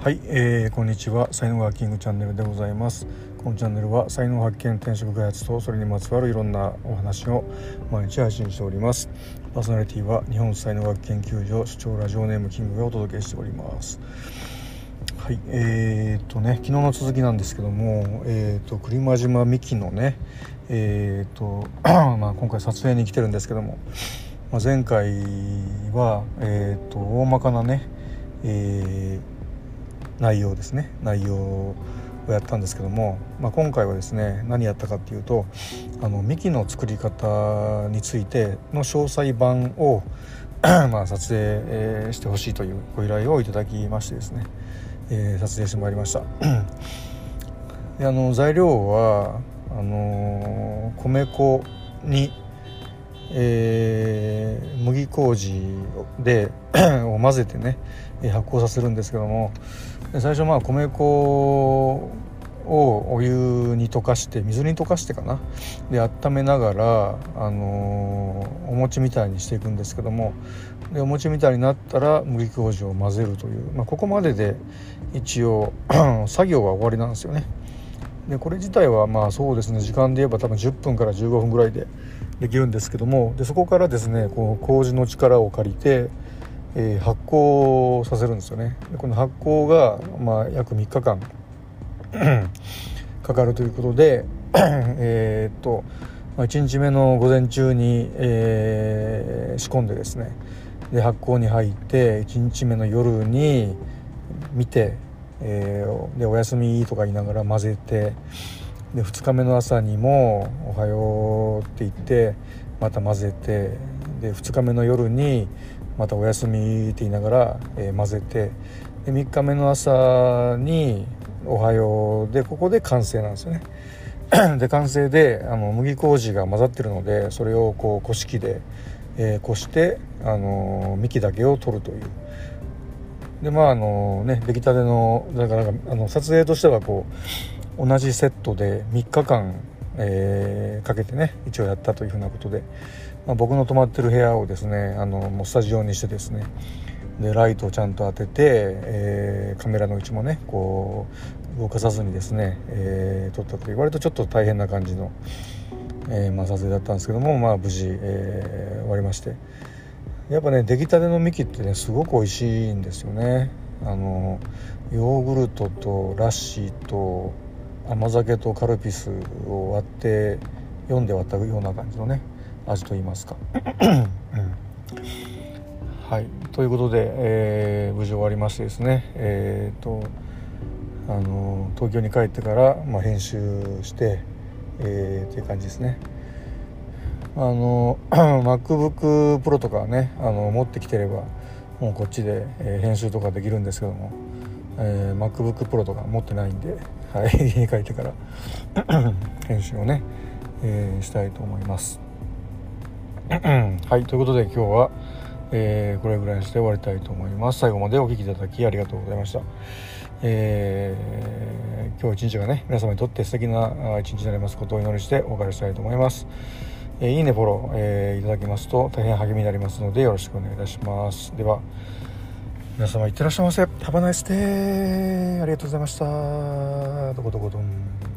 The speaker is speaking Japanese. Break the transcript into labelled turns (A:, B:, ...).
A: はい、えー、こんにちは。才能ワーキングチャンネルでございます。このチャンネルは才能発見転職開発とそれにまつわるいろんなお話を毎日配信しております。パーソナリティは日本才能学研究所主張ラジオネームキングがお届けしております。はいえー、とね昨日の続きなんですけどもえー、と栗間島美希のねえー、と まあ今回撮影に来てるんですけども、まあ、前回はえー、と大まかなねえー内容ですね。内容をやったんですけども、まあ、今回はですね何やったかっていうとあの幹の作り方についての詳細版を まあ撮影、してほしいというご依頼をいただきましてですね、えー、撮影してまいりました。であの材料はあのー、米粉にえー、麦麹で を混ぜてね発酵させるんですけども最初まあ米粉をお湯に溶かして水に溶かしてかな？で温めながら、あのー、お餅みたいにしていくんですけどもでお餅みたいになったら麦麹を混ぜるという、まあ、ここまでで一応 作業は終わりなんですよね。でこれ自体はまあそうですね時間で言えば多分10分から15分ぐらいでできるんですけどもでそこからですねこう麹の力を借りて、えー、発酵させるんですよね。この発酵が、まあ、約3日間 かかるということで えっと、まあ、1日目の午前中に、えー、仕込んでですねで発酵に入って1日目の夜に見て、えー、でお休みとか言いながら混ぜてで2日目の朝にも「おはよう」って言ってまた混ぜてで2日目の夜にまた「おやすみ」って言いながら、えー、混ぜてで3日目の朝に「おはよう」でここで完成なんですよね。で完成であの麦麹が混ざってるのでそれをこうこし器で、えー、こしてあの幹だけを取るという。でまああのね出来たてのだからあの撮影としてはこう同じセットで3日間、えー、かけてね一応やったというふうなことで、まあ、僕の泊まってる部屋をですねあのもうスタジオにしてですねでライトをちゃんと当てて、えー、カメラの位置もねこう動かさずにですね、えー、撮ったという割とちょっと大変な感じの、えーまあ、撮影だったんですけども、まあ、無事、えー、終わりまして。やっぱね出来たての幹ってねすごく美味しいんですよね。あのヨーグルトとラッシーと甘酒とカルピスを割って読んで割ったような感じのね味といいますか、うん、はい。ということで、えー、無事終わりましてですね。えっ、とあの東京に帰ってから、まあ、編集して、えー、っていう感じですね。あの MacBook Pro とかねあの持ってきてればもうこっちで、えー、編集とかできるんですけどもえー、MacBook Pro とか持ってないんで、はい、家に帰ってから 編集をね、えー、したいと思います。はいということで今日は、えー、これぐらいにして終わりたいと思います。最後までお聴きいただきありがとうございました。えー、今日一日がね皆様にとって素敵な一日になりますことをお祈りしてお別れしたいと思います、え、いいねフォロー、え、いただきますと大変励みになりますのでよろしくお願いいたします。では皆様いってらっしゃいませ。ハバナイステありがとうございました。どこどこどん。